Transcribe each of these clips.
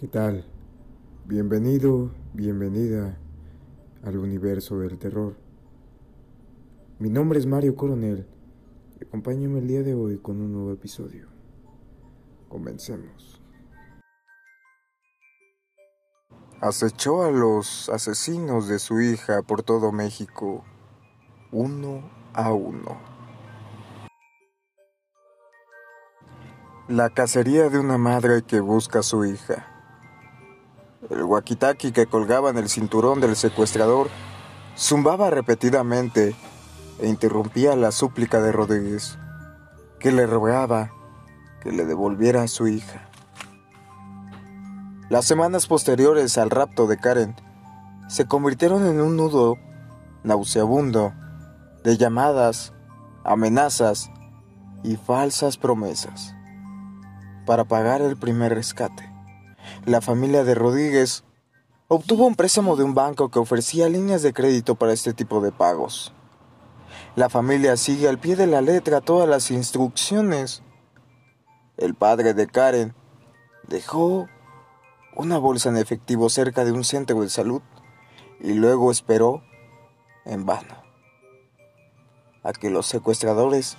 ¿Qué tal? Bienvenido, bienvenida al universo del terror. Mi nombre es Mario Coronel acompáñame el día de hoy con un nuevo episodio. Comencemos. Acechó a los asesinos de su hija por todo México, uno a uno. La cacería de una madre que busca a su hija. El wakitaki que colgaba en el cinturón del secuestrador zumbaba repetidamente e interrumpía la súplica de Rodríguez, que le rogaba que le devolviera a su hija. Las semanas posteriores al rapto de Karen se convirtieron en un nudo nauseabundo de llamadas, amenazas y falsas promesas para pagar el primer rescate la familia de Rodríguez obtuvo un préstamo de un banco que ofrecía líneas de crédito para este tipo de pagos. La familia sigue al pie de la letra todas las instrucciones. El padre de Karen dejó una bolsa en efectivo cerca de un centro de salud y luego esperó en vano a que los secuestradores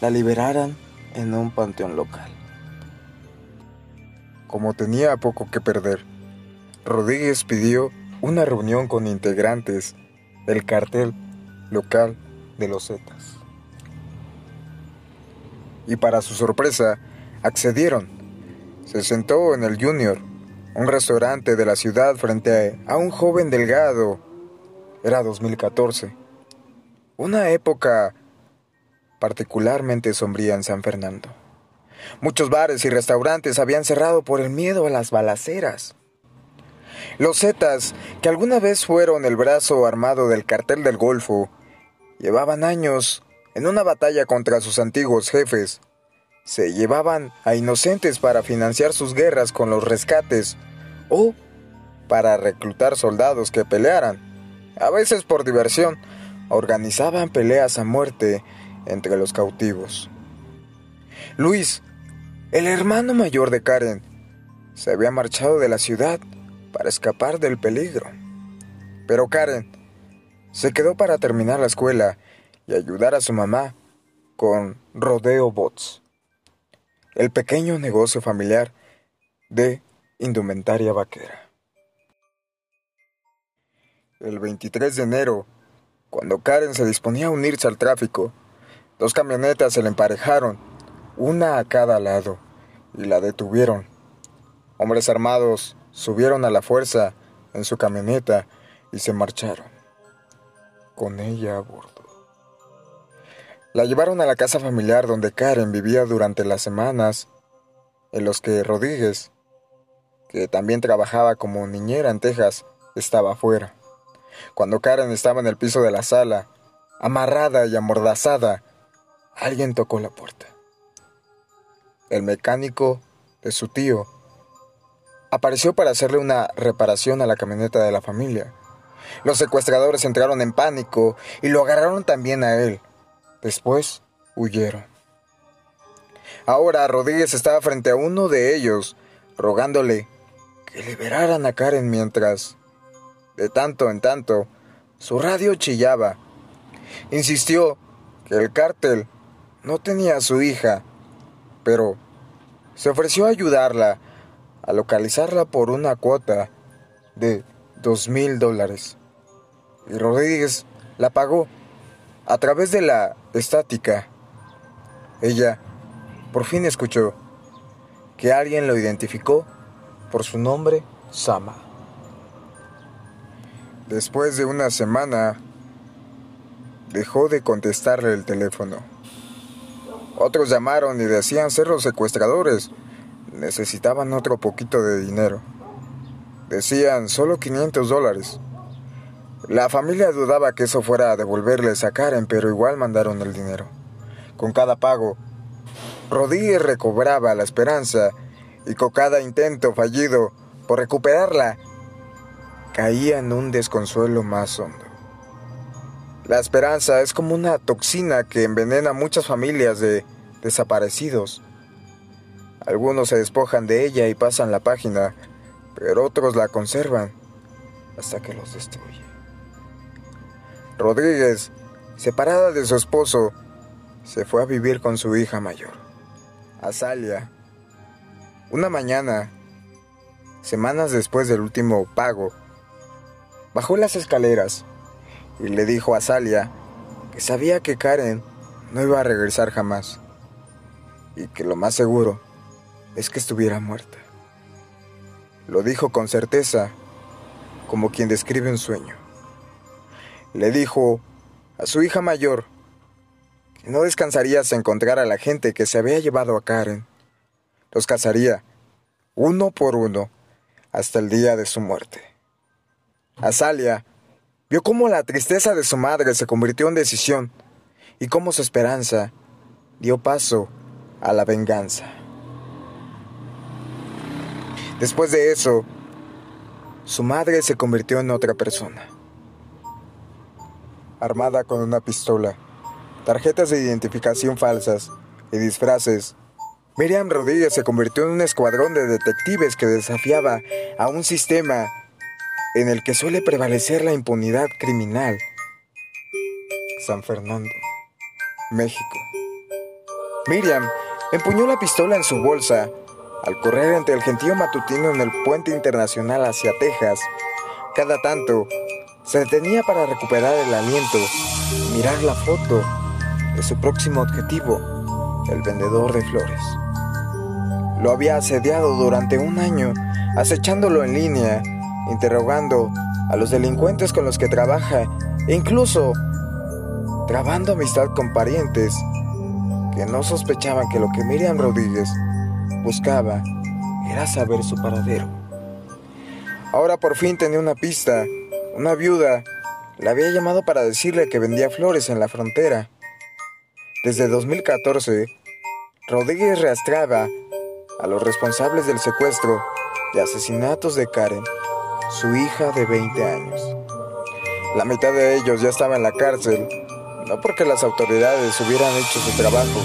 la liberaran en un panteón local como tenía poco que perder. Rodríguez pidió una reunión con integrantes del cartel local de los Zetas. Y para su sorpresa, accedieron. Se sentó en el Junior, un restaurante de la ciudad frente a un joven delgado. Era 2014. Una época particularmente sombría en San Fernando. Muchos bares y restaurantes habían cerrado por el miedo a las balaceras. Los Zetas, que alguna vez fueron el brazo armado del cartel del Golfo, llevaban años en una batalla contra sus antiguos jefes. Se llevaban a inocentes para financiar sus guerras con los rescates o para reclutar soldados que pelearan. A veces por diversión, organizaban peleas a muerte entre los cautivos. Luis el hermano mayor de Karen se había marchado de la ciudad para escapar del peligro. Pero Karen se quedó para terminar la escuela y ayudar a su mamá con Rodeo Bots, el pequeño negocio familiar de indumentaria vaquera. El 23 de enero, cuando Karen se disponía a unirse al tráfico, dos camionetas se le emparejaron una a cada lado, y la detuvieron. Hombres armados subieron a la fuerza en su camioneta y se marcharon, con ella a bordo. La llevaron a la casa familiar donde Karen vivía durante las semanas en los que Rodríguez, que también trabajaba como niñera en Texas, estaba afuera. Cuando Karen estaba en el piso de la sala, amarrada y amordazada, alguien tocó la puerta el mecánico de su tío, apareció para hacerle una reparación a la camioneta de la familia. Los secuestradores entraron en pánico y lo agarraron también a él. Después huyeron. Ahora Rodríguez estaba frente a uno de ellos, rogándole que liberaran a Karen mientras, de tanto en tanto, su radio chillaba. Insistió que el cártel no tenía a su hija pero se ofreció a ayudarla a localizarla por una cuota de dos mil dólares. Y Rodríguez la pagó a través de la estática. Ella por fin escuchó que alguien lo identificó por su nombre Sama. Después de una semana, dejó de contestarle el teléfono. Otros llamaron y decían ser los secuestradores. Necesitaban otro poquito de dinero. Decían solo 500 dólares. La familia dudaba que eso fuera a devolverles a Karen, pero igual mandaron el dinero. Con cada pago, Rodríguez recobraba la esperanza y con cada intento fallido por recuperarla, caía en un desconsuelo más hondo. La esperanza es como una toxina que envenena muchas familias de desaparecidos. Algunos se despojan de ella y pasan la página pero otros la conservan hasta que los destruye. Rodríguez, separada de su esposo, se fue a vivir con su hija mayor, Azalia. Una mañana, semanas después del último pago, bajó las escaleras y le dijo a Azalia que sabía que Karen no iba a regresar jamás y que lo más seguro es que estuviera muerta. Lo dijo con certeza, como quien describe un sueño. Le dijo a su hija mayor que no descansaría hasta encontrar a la gente que se había llevado a Karen. Los cazaría, uno por uno, hasta el día de su muerte. Azalia vio cómo la tristeza de su madre se convirtió en decisión y cómo su esperanza dio paso a la venganza. Después de eso, su madre se convirtió en otra persona. Armada con una pistola, tarjetas de identificación falsas y disfraces, Miriam Rodríguez se convirtió en un escuadrón de detectives que desafiaba a un sistema en el que suele prevalecer la impunidad criminal. San Fernando, México. Miriam empuñó la pistola en su bolsa al correr entre el gentío matutino en el puente internacional hacia Texas. Cada tanto se detenía para recuperar el aliento mirar la foto de su próximo objetivo, el vendedor de flores. Lo había asediado durante un año, acechándolo en línea, interrogando a los delincuentes con los que trabaja e incluso trabando amistad con parientes que no sospechaban que lo que Miriam Rodríguez buscaba era saber su paradero. Ahora por fin tenía una pista. Una viuda la había llamado para decirle que vendía flores en la frontera. Desde 2014, Rodríguez rastreaba a los responsables del secuestro y asesinatos de Karen, su hija de 20 años. La mitad de ellos ya estaba en la cárcel no porque las autoridades hubieran hecho su trabajo,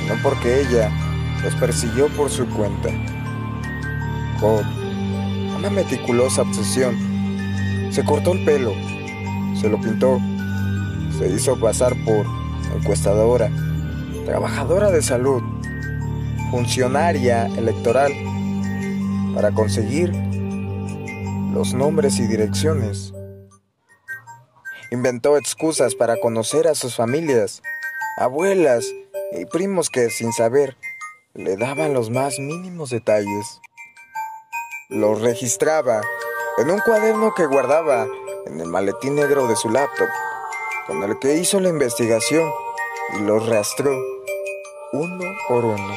sino porque ella los persiguió por su cuenta. Con una meticulosa obsesión, se cortó el pelo, se lo pintó, se hizo pasar por encuestadora, trabajadora de salud, funcionaria electoral, para conseguir los nombres y direcciones Inventó excusas para conocer a sus familias, abuelas y primos que, sin saber, le daban los más mínimos detalles. Los registraba en un cuaderno que guardaba en el maletín negro de su laptop, con el que hizo la investigación y los rastreó uno por uno.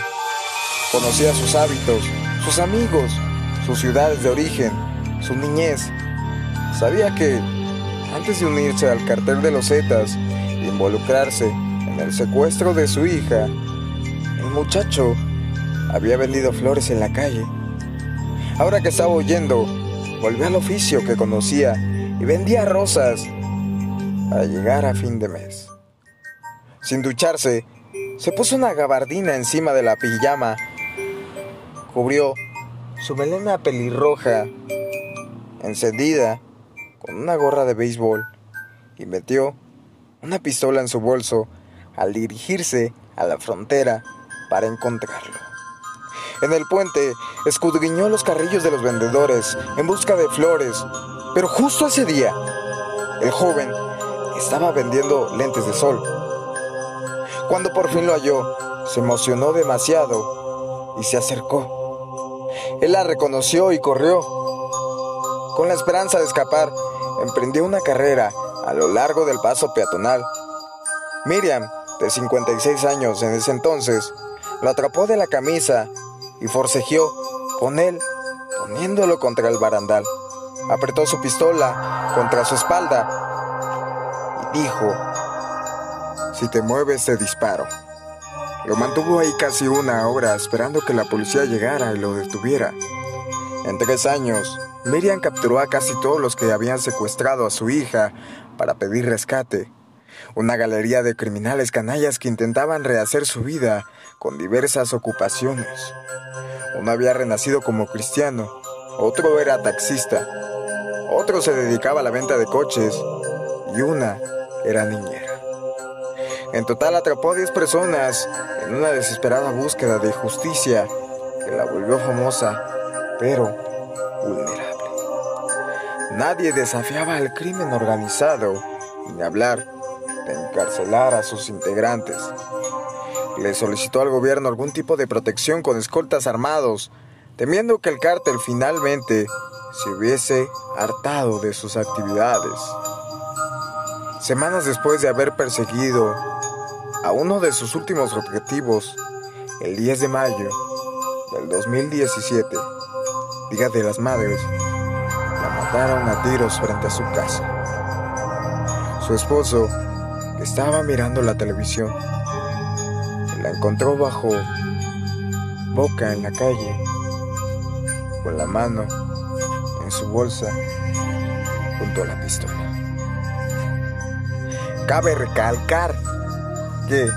Conocía sus hábitos, sus amigos, sus ciudades de origen, su niñez. Sabía que antes de unirse al cartel de los Zetas e involucrarse en el secuestro de su hija, el muchacho había vendido flores en la calle. Ahora que estaba huyendo, volvió al oficio que conocía y vendía rosas para llegar a fin de mes. Sin ducharse, se puso una gabardina encima de la pijama, cubrió su melena pelirroja, encendida, con una gorra de béisbol y metió una pistola en su bolso al dirigirse a la frontera para encontrarlo. En el puente escudriñó los carrillos de los vendedores en busca de flores, pero justo ese día, el joven estaba vendiendo lentes de sol. Cuando por fin lo halló, se emocionó demasiado y se acercó. Él la reconoció y corrió. Con la esperanza de escapar, emprendió una carrera a lo largo del paso peatonal. Miriam, de 56 años en ese entonces, lo atrapó de la camisa y forcejeó con él, poniéndolo contra el barandal. Apretó su pistola contra su espalda y dijo, si te mueves te disparo. Lo mantuvo ahí casi una hora esperando que la policía llegara y lo detuviera. En tres años, Miriam capturó a casi todos los que habían secuestrado a su hija para pedir rescate. Una galería de criminales canallas que intentaban rehacer su vida con diversas ocupaciones. Uno había renacido como cristiano otro era taxista, otro se dedicaba a la venta de coches y una era niñera. En total atrapó a 10 personas en una desesperada búsqueda de justicia que la volvió famosa, pero vulnerable. Nadie desafiaba al crimen organizado, ni hablar de encarcelar a sus integrantes. Le solicitó al gobierno algún tipo de protección con escoltas armados, temiendo que el cártel finalmente se hubiese hartado de sus actividades. Semanas después de haber perseguido a uno de sus últimos objetivos, el 10 de mayo del 2017, Día de las Madres, a tiros frente a su casa. Su esposo, que estaba mirando la televisión, la encontró bajo boca en la calle, con la mano en su bolsa junto a la pistola. Cabe recalcar que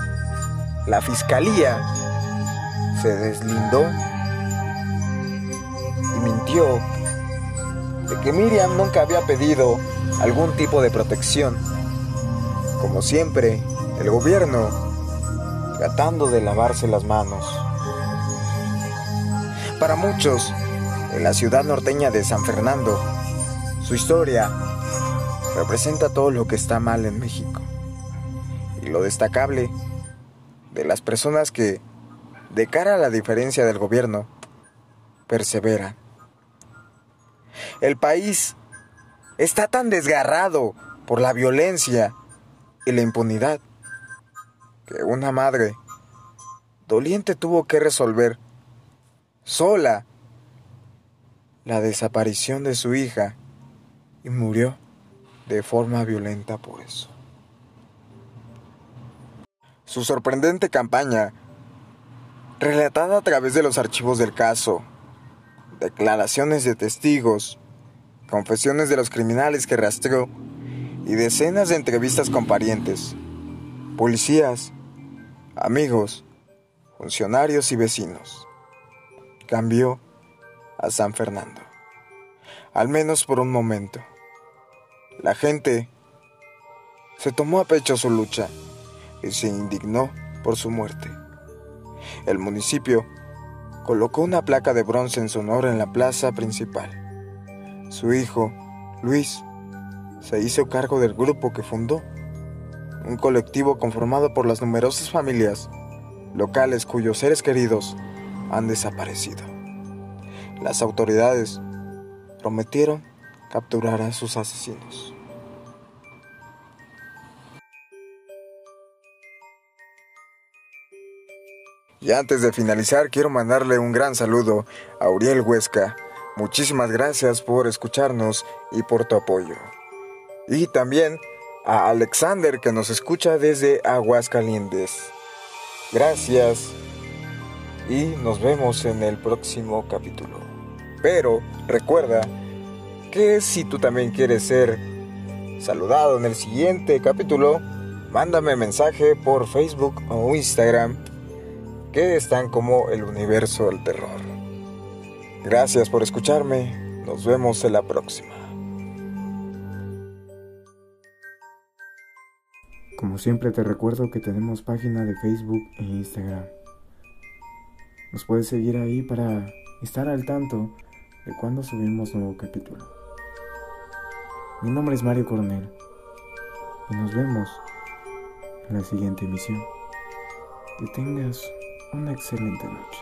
la fiscalía se deslindó y mintió de que Miriam nunca había pedido algún tipo de protección. Como siempre, el gobierno tratando de lavarse las manos. Para muchos, en la ciudad norteña de San Fernando, su historia representa todo lo que está mal en México y lo destacable de las personas que, de cara a la diferencia del gobierno, perseveran. El país está tan desgarrado por la violencia y la impunidad que una madre doliente tuvo que resolver sola la desaparición de su hija y murió de forma violenta por eso. Su sorprendente campaña, relatada a través de los archivos del caso, declaraciones de testigos, confesiones de los criminales que rastreó y decenas de entrevistas con parientes, policías, amigos, funcionarios y vecinos, cambió a San Fernando, al menos por un momento. La gente se tomó a pecho su lucha y se indignó por su muerte. El municipio colocó una placa de bronce en su honor en la plaza principal. Su hijo, Luis, se hizo cargo del grupo que fundó, un colectivo conformado por las numerosas familias locales cuyos seres queridos han desaparecido. Las autoridades prometieron capturar a sus asesinos. Y antes de finalizar, quiero mandarle un gran saludo a Uriel Huesca. Muchísimas gracias por escucharnos y por tu apoyo. Y también a Alexander que nos escucha desde Aguascalientes. Gracias y nos vemos en el próximo capítulo. Pero recuerda que si tú también quieres ser saludado en el siguiente capítulo, mándame mensaje por Facebook o Instagram que están como el universo del terror. Gracias por escucharme, nos vemos en la próxima. Como siempre te recuerdo que tenemos página de Facebook e Instagram. Nos puedes seguir ahí para estar al tanto de cuando subimos nuevo capítulo. Mi nombre es Mario Coronel y nos vemos en la siguiente emisión. Que tengas una excelente noche.